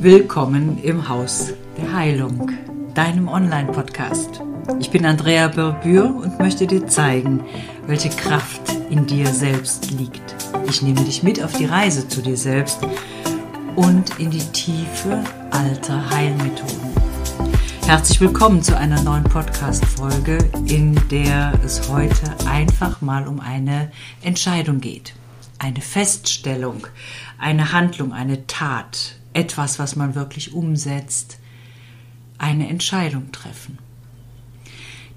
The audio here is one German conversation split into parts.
Willkommen im Haus der Heilung, deinem Online-Podcast. Ich bin Andrea Berbür und möchte dir zeigen, welche Kraft in dir selbst liegt. Ich nehme dich mit auf die Reise zu dir selbst und in die Tiefe alter Heilmethoden. Herzlich willkommen zu einer neuen Podcast-Folge, in der es heute einfach mal um eine Entscheidung geht. Eine Feststellung, eine Handlung, eine Tat, etwas, was man wirklich umsetzt, eine Entscheidung treffen.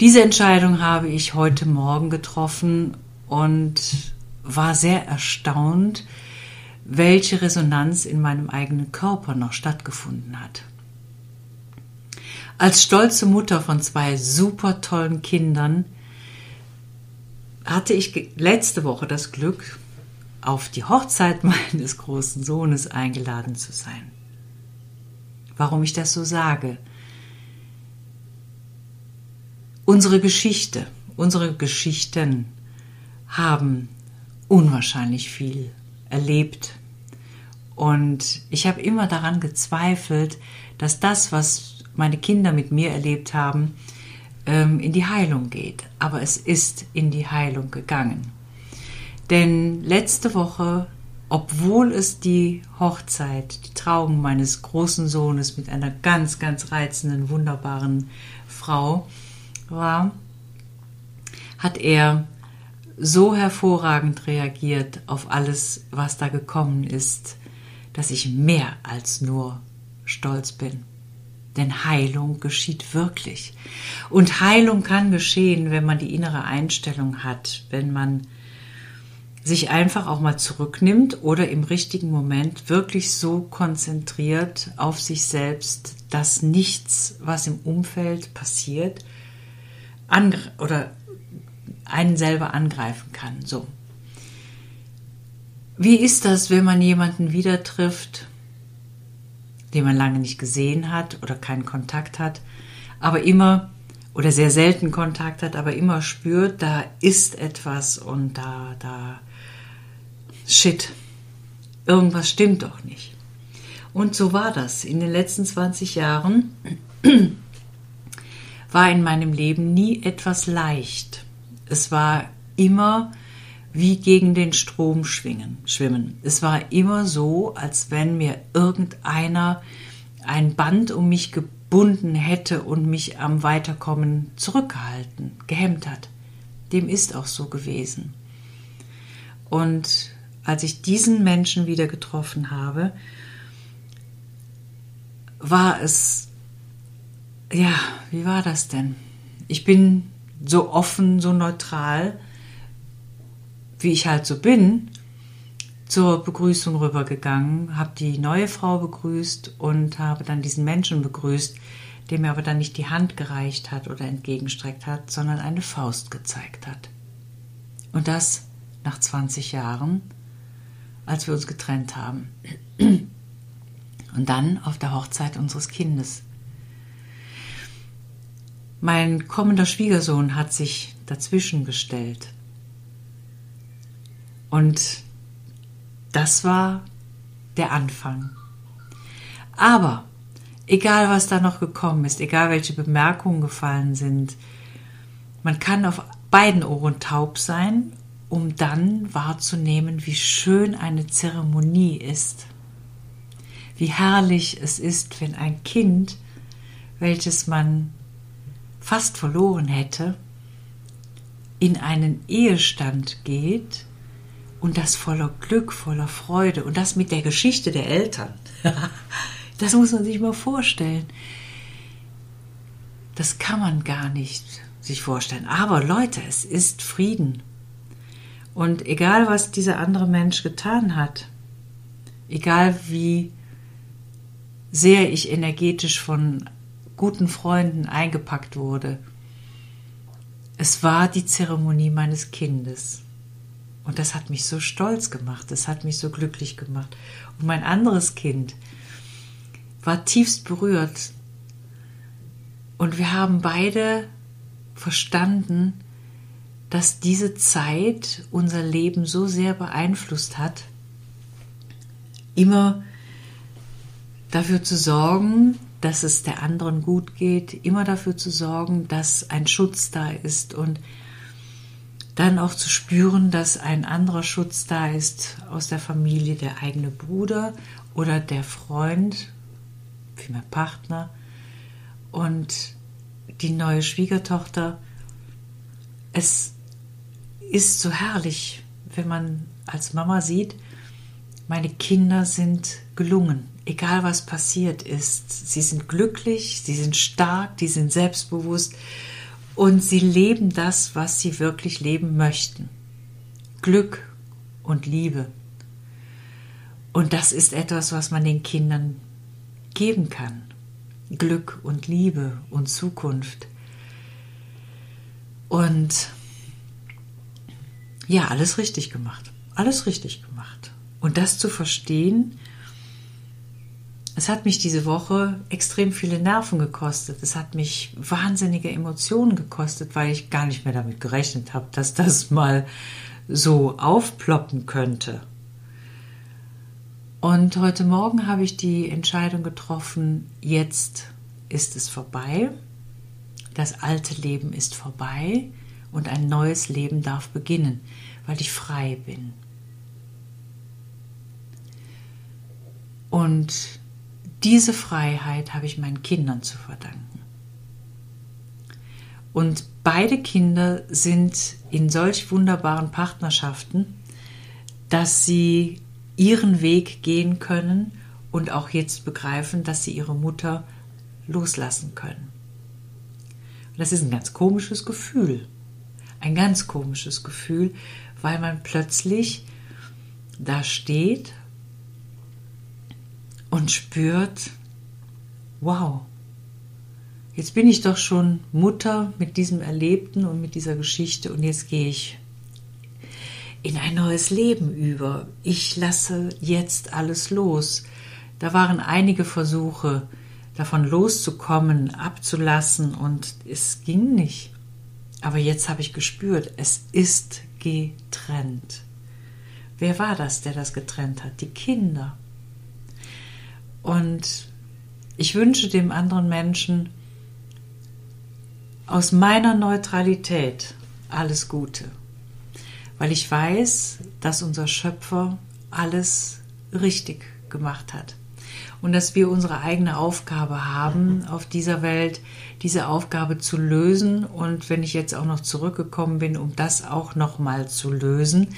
Diese Entscheidung habe ich heute Morgen getroffen und war sehr erstaunt, welche Resonanz in meinem eigenen Körper noch stattgefunden hat. Als stolze Mutter von zwei super tollen Kindern hatte ich letzte Woche das Glück, auf die Hochzeit meines großen Sohnes eingeladen zu sein. Warum ich das so sage? Unsere Geschichte, unsere Geschichten haben unwahrscheinlich viel erlebt. Und ich habe immer daran gezweifelt, dass das, was meine Kinder mit mir erlebt haben, ähm, in die Heilung geht. Aber es ist in die Heilung gegangen. Denn letzte Woche, obwohl es die Hochzeit, die Trauung meines großen Sohnes mit einer ganz, ganz reizenden, wunderbaren Frau war, hat er so hervorragend reagiert auf alles, was da gekommen ist, dass ich mehr als nur stolz bin. Denn Heilung geschieht wirklich. Und Heilung kann geschehen, wenn man die innere Einstellung hat, wenn man sich einfach auch mal zurücknimmt oder im richtigen Moment wirklich so konzentriert auf sich selbst, dass nichts, was im Umfeld passiert, oder einen selber angreifen kann. So. Wie ist das, wenn man jemanden wieder trifft, den man lange nicht gesehen hat oder keinen Kontakt hat, aber immer oder sehr selten Kontakt hat, aber immer spürt, da ist etwas und da, da shit, irgendwas stimmt doch nicht. Und so war das. In den letzten 20 Jahren war in meinem Leben nie etwas leicht. Es war immer wie gegen den Strom schwingen, schwimmen. Es war immer so, als wenn mir irgendeiner ein Band um mich gebunden hätte und mich am Weiterkommen zurückgehalten, gehemmt hat. Dem ist auch so gewesen. Und als ich diesen Menschen wieder getroffen habe, war es, ja, wie war das denn? Ich bin so offen, so neutral, wie ich halt so bin, zur Begrüßung rübergegangen, habe die neue Frau begrüßt und habe dann diesen Menschen begrüßt, der mir aber dann nicht die Hand gereicht hat oder entgegenstreckt hat, sondern eine Faust gezeigt hat. Und das nach 20 Jahren als wir uns getrennt haben. Und dann auf der Hochzeit unseres Kindes. Mein kommender Schwiegersohn hat sich dazwischen gestellt. Und das war der Anfang. Aber egal was da noch gekommen ist, egal welche Bemerkungen gefallen sind, man kann auf beiden Ohren taub sein um dann wahrzunehmen, wie schön eine Zeremonie ist. Wie herrlich es ist, wenn ein Kind, welches man fast verloren hätte, in einen Ehestand geht und das voller Glück, voller Freude und das mit der Geschichte der Eltern. das muss man sich mal vorstellen. Das kann man gar nicht sich vorstellen. Aber Leute, es ist Frieden. Und egal, was dieser andere Mensch getan hat, egal wie sehr ich energetisch von guten Freunden eingepackt wurde, es war die Zeremonie meines Kindes. Und das hat mich so stolz gemacht, das hat mich so glücklich gemacht. Und mein anderes Kind war tiefst berührt. Und wir haben beide verstanden, dass diese Zeit unser Leben so sehr beeinflusst hat, immer dafür zu sorgen, dass es der anderen gut geht, immer dafür zu sorgen, dass ein Schutz da ist und dann auch zu spüren, dass ein anderer Schutz da ist aus der Familie, der eigene Bruder oder der Freund, vielmehr Partner und die neue Schwiegertochter. Es ist so herrlich, wenn man als Mama sieht, meine Kinder sind gelungen, egal was passiert ist. Sie sind glücklich, sie sind stark, die sind selbstbewusst und sie leben das, was sie wirklich leben möchten. Glück und Liebe. Und das ist etwas, was man den Kindern geben kann. Glück und Liebe und Zukunft. Und ja, alles richtig gemacht. Alles richtig gemacht. Und das zu verstehen, es hat mich diese Woche extrem viele Nerven gekostet. Es hat mich wahnsinnige Emotionen gekostet, weil ich gar nicht mehr damit gerechnet habe, dass das mal so aufploppen könnte. Und heute Morgen habe ich die Entscheidung getroffen, jetzt ist es vorbei. Das alte Leben ist vorbei und ein neues Leben darf beginnen, weil ich frei bin. Und diese Freiheit habe ich meinen Kindern zu verdanken. Und beide Kinder sind in solch wunderbaren Partnerschaften, dass sie ihren Weg gehen können und auch jetzt begreifen, dass sie ihre Mutter loslassen können. Und das ist ein ganz komisches Gefühl. Ein ganz komisches Gefühl, weil man plötzlich da steht und spürt, wow, jetzt bin ich doch schon Mutter mit diesem Erlebten und mit dieser Geschichte und jetzt gehe ich in ein neues Leben über. Ich lasse jetzt alles los. Da waren einige Versuche, davon loszukommen, abzulassen und es ging nicht. Aber jetzt habe ich gespürt, es ist getrennt. Wer war das, der das getrennt hat? Die Kinder. Und ich wünsche dem anderen Menschen aus meiner Neutralität alles Gute, weil ich weiß, dass unser Schöpfer alles richtig gemacht hat und dass wir unsere eigene Aufgabe haben, auf dieser Welt diese Aufgabe zu lösen. Und wenn ich jetzt auch noch zurückgekommen bin, um das auch noch mal zu lösen,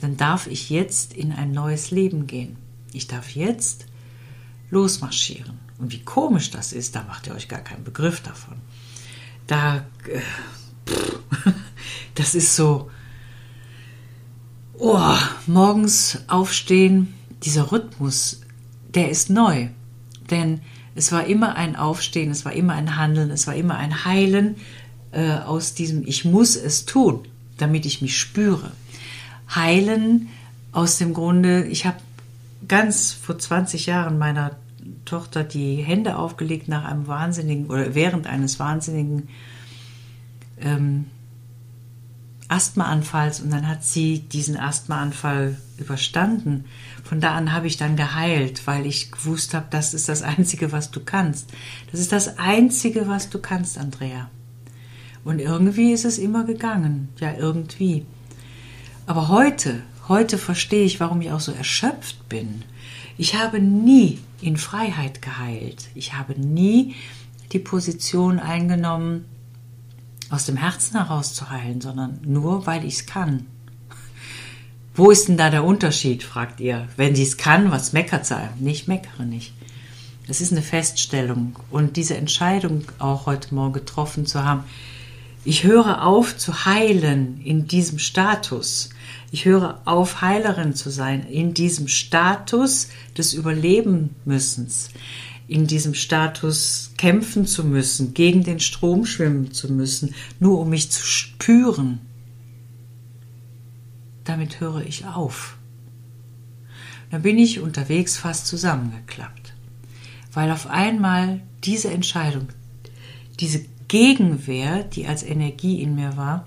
dann darf ich jetzt in ein neues Leben gehen. Ich darf jetzt losmarschieren. Und wie komisch das ist, da macht ihr euch gar keinen Begriff davon. Da, äh, pff, das ist so, oh, morgens aufstehen, dieser Rhythmus, der ist neu. Denn es war immer ein Aufstehen, es war immer ein Handeln, es war immer ein Heilen äh, aus diesem Ich muss es tun, damit ich mich spüre. Heilen aus dem Grunde, ich habe ganz vor 20 Jahren meiner Tochter die Hände aufgelegt nach einem wahnsinnigen oder während eines wahnsinnigen ähm, Asthmaanfalls und dann hat sie diesen Asthmaanfall überstanden. Von da an habe ich dann geheilt, weil ich gewusst habe, das ist das Einzige, was du kannst. Das ist das Einzige, was du kannst, Andrea. Und irgendwie ist es immer gegangen. Ja, irgendwie. Aber heute, heute verstehe ich, warum ich auch so erschöpft bin. Ich habe nie in Freiheit geheilt. Ich habe nie die Position eingenommen, aus dem Herzen heraus zu heilen, sondern nur, weil ich es kann. Wo ist denn da der Unterschied, fragt ihr. Wenn sie es kann, was meckert sie? Nee, ich meckere nicht. Das ist eine Feststellung. Und diese Entscheidung auch heute Morgen getroffen zu haben, ich höre auf zu heilen in diesem Status. Ich höre auf, Heilerin zu sein in diesem Status des Überlebenmüssens, in diesem Status kämpfen zu müssen, gegen den Strom schwimmen zu müssen, nur um mich zu spüren. Damit höre ich auf. Dann bin ich unterwegs fast zusammengeklappt, weil auf einmal diese Entscheidung, diese Gegenwehr, die als Energie in mir war,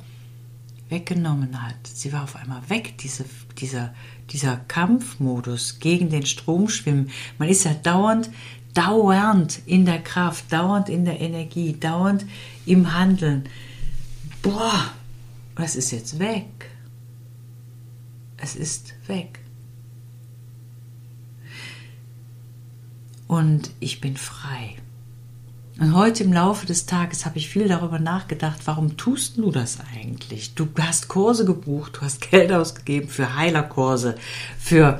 weggenommen hat. Sie war auf einmal weg, diese, dieser, dieser Kampfmodus gegen den Strom schwimmen. Man ist ja dauernd dauernd in der Kraft, dauernd in der Energie, dauernd im Handeln. Boah, was ist jetzt weg? Es ist weg. Und ich bin frei. Und heute im Laufe des Tages habe ich viel darüber nachgedacht, warum tust du das eigentlich? Du hast Kurse gebucht, du hast Geld ausgegeben für Heilerkurse, für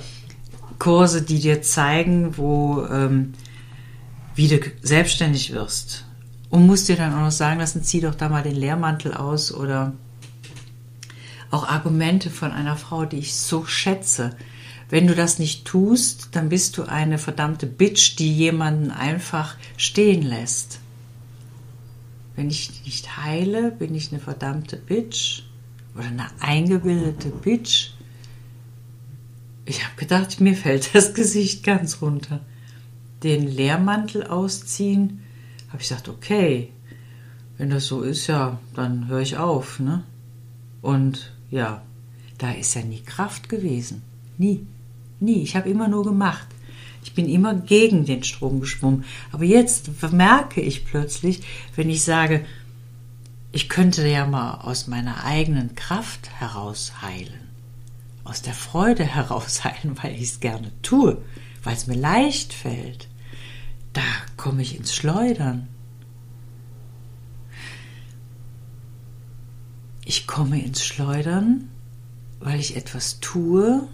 Kurse, die dir zeigen, wo ähm, wie du selbstständig wirst. Und musst dir dann auch noch sagen lassen, zieh doch da mal den Lehrmantel aus oder auch Argumente von einer Frau, die ich so schätze. Wenn du das nicht tust, dann bist du eine verdammte Bitch, die jemanden einfach stehen lässt. Wenn ich nicht heile, bin ich eine verdammte Bitch oder eine eingebildete Bitch. Ich habe gedacht, mir fällt das Gesicht ganz runter den Lehrmantel ausziehen, habe ich gesagt, okay, wenn das so ist, ja, dann höre ich auf. Ne? Und ja, da ist ja nie Kraft gewesen. Nie. Nie. Ich habe immer nur gemacht. Ich bin immer gegen den Strom geschwommen. Aber jetzt merke ich plötzlich, wenn ich sage, ich könnte ja mal aus meiner eigenen Kraft heraus heilen. Aus der Freude heraus heilen, weil ich es gerne tue weil es mir leicht fällt, da komme ich ins Schleudern. Ich komme ins Schleudern, weil ich etwas tue,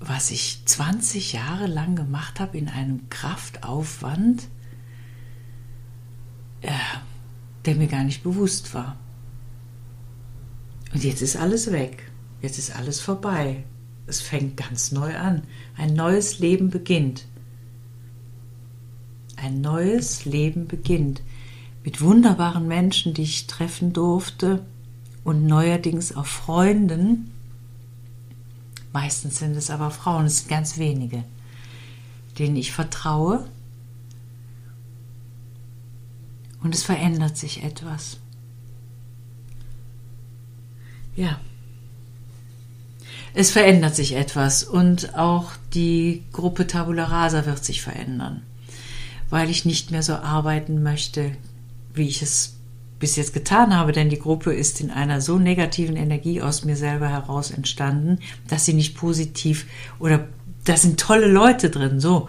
was ich 20 Jahre lang gemacht habe in einem Kraftaufwand, äh, der mir gar nicht bewusst war. Und jetzt ist alles weg. Jetzt ist alles vorbei es fängt ganz neu an. Ein neues Leben beginnt. Ein neues Leben beginnt. Mit wunderbaren Menschen, die ich treffen durfte und neuerdings auch Freunden. Meistens sind es aber Frauen, es sind ganz wenige, denen ich vertraue. Und es verändert sich etwas. Ja. Es verändert sich etwas und auch die Gruppe Tabula Rasa wird sich verändern, weil ich nicht mehr so arbeiten möchte, wie ich es bis jetzt getan habe, denn die Gruppe ist in einer so negativen Energie aus mir selber heraus entstanden, dass sie nicht positiv oder da sind tolle Leute drin, so.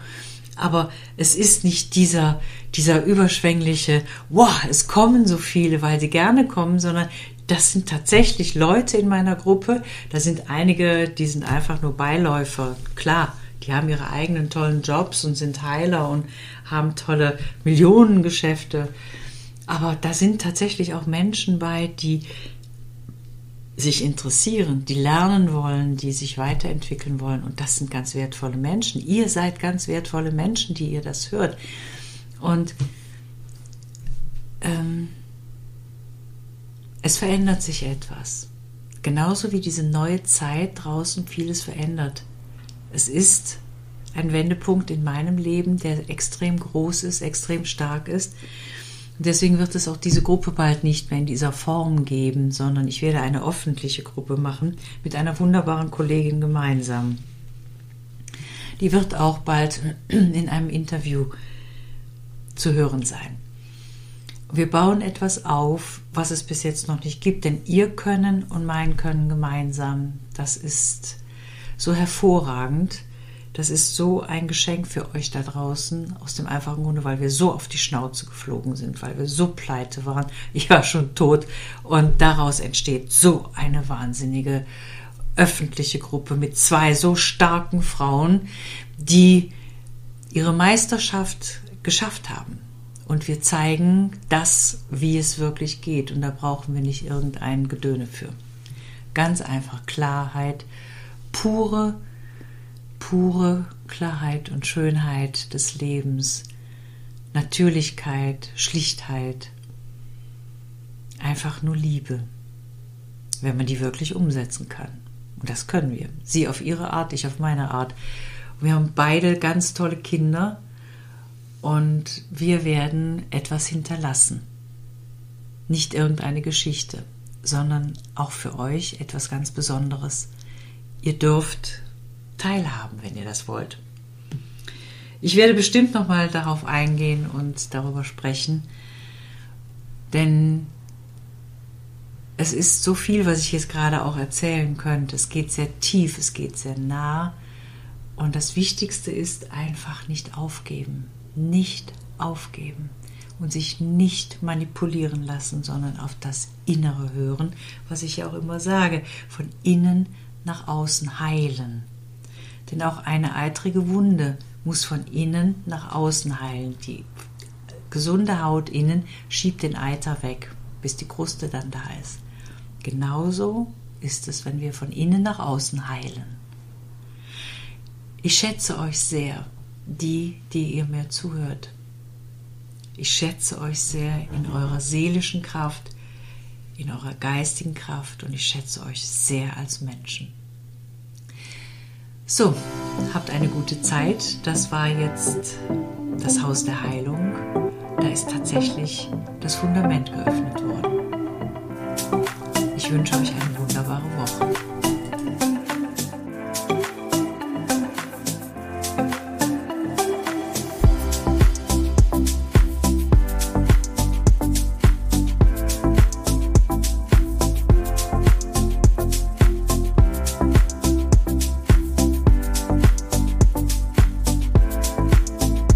Aber es ist nicht dieser, dieser überschwängliche, wow, es kommen so viele, weil sie gerne kommen, sondern das sind tatsächlich Leute in meiner Gruppe. Da sind einige, die sind einfach nur Beiläufer. Klar, die haben ihre eigenen tollen Jobs und sind Heiler und haben tolle Millionengeschäfte. Aber da sind tatsächlich auch Menschen bei, die sich interessieren, die lernen wollen, die sich weiterentwickeln wollen. Und das sind ganz wertvolle Menschen. Ihr seid ganz wertvolle Menschen, die ihr das hört. Und ähm, es verändert sich etwas. Genauso wie diese neue Zeit draußen vieles verändert. Es ist ein Wendepunkt in meinem Leben, der extrem groß ist, extrem stark ist. Deswegen wird es auch diese Gruppe bald nicht mehr in dieser Form geben, sondern ich werde eine öffentliche Gruppe machen mit einer wunderbaren Kollegin gemeinsam. Die wird auch bald in einem Interview zu hören sein. Wir bauen etwas auf, was es bis jetzt noch nicht gibt, denn ihr Können und mein Können gemeinsam, das ist so hervorragend. Das ist so ein Geschenk für euch da draußen, aus dem einfachen Grunde, weil wir so auf die Schnauze geflogen sind, weil wir so pleite waren. Ich war schon tot. Und daraus entsteht so eine wahnsinnige öffentliche Gruppe mit zwei so starken Frauen, die ihre Meisterschaft geschafft haben. Und wir zeigen das, wie es wirklich geht. Und da brauchen wir nicht irgendein Gedöne für. Ganz einfach Klarheit, pure, pure Klarheit und Schönheit des Lebens, Natürlichkeit, Schlichtheit, einfach nur Liebe, wenn man die wirklich umsetzen kann. Und das können wir. Sie auf ihre Art, ich auf meine Art. Wir haben beide ganz tolle Kinder und wir werden etwas hinterlassen. Nicht irgendeine Geschichte, sondern auch für euch etwas ganz Besonderes. Ihr dürft teilhaben, wenn ihr das wollt. Ich werde bestimmt nochmal darauf eingehen und darüber sprechen, denn es ist so viel, was ich jetzt gerade auch erzählen könnte. Es geht sehr tief, es geht sehr nah. Und das Wichtigste ist einfach nicht aufgeben. Nicht aufgeben und sich nicht manipulieren lassen, sondern auf das Innere hören, was ich ja auch immer sage, von innen nach außen heilen. Denn auch eine eitrige Wunde muss von innen nach außen heilen. Die gesunde Haut innen schiebt den Eiter weg, bis die Kruste dann da ist. Genauso ist es, wenn wir von innen nach außen heilen. Ich schätze euch sehr, die, die ihr mir zuhört. Ich schätze euch sehr in eurer seelischen Kraft, in eurer geistigen Kraft und ich schätze euch sehr als Menschen. So, habt eine gute Zeit. Das war jetzt das Haus der Heilung. Da ist tatsächlich das Fundament geöffnet worden. Ich wünsche euch eine wunderbare Woche.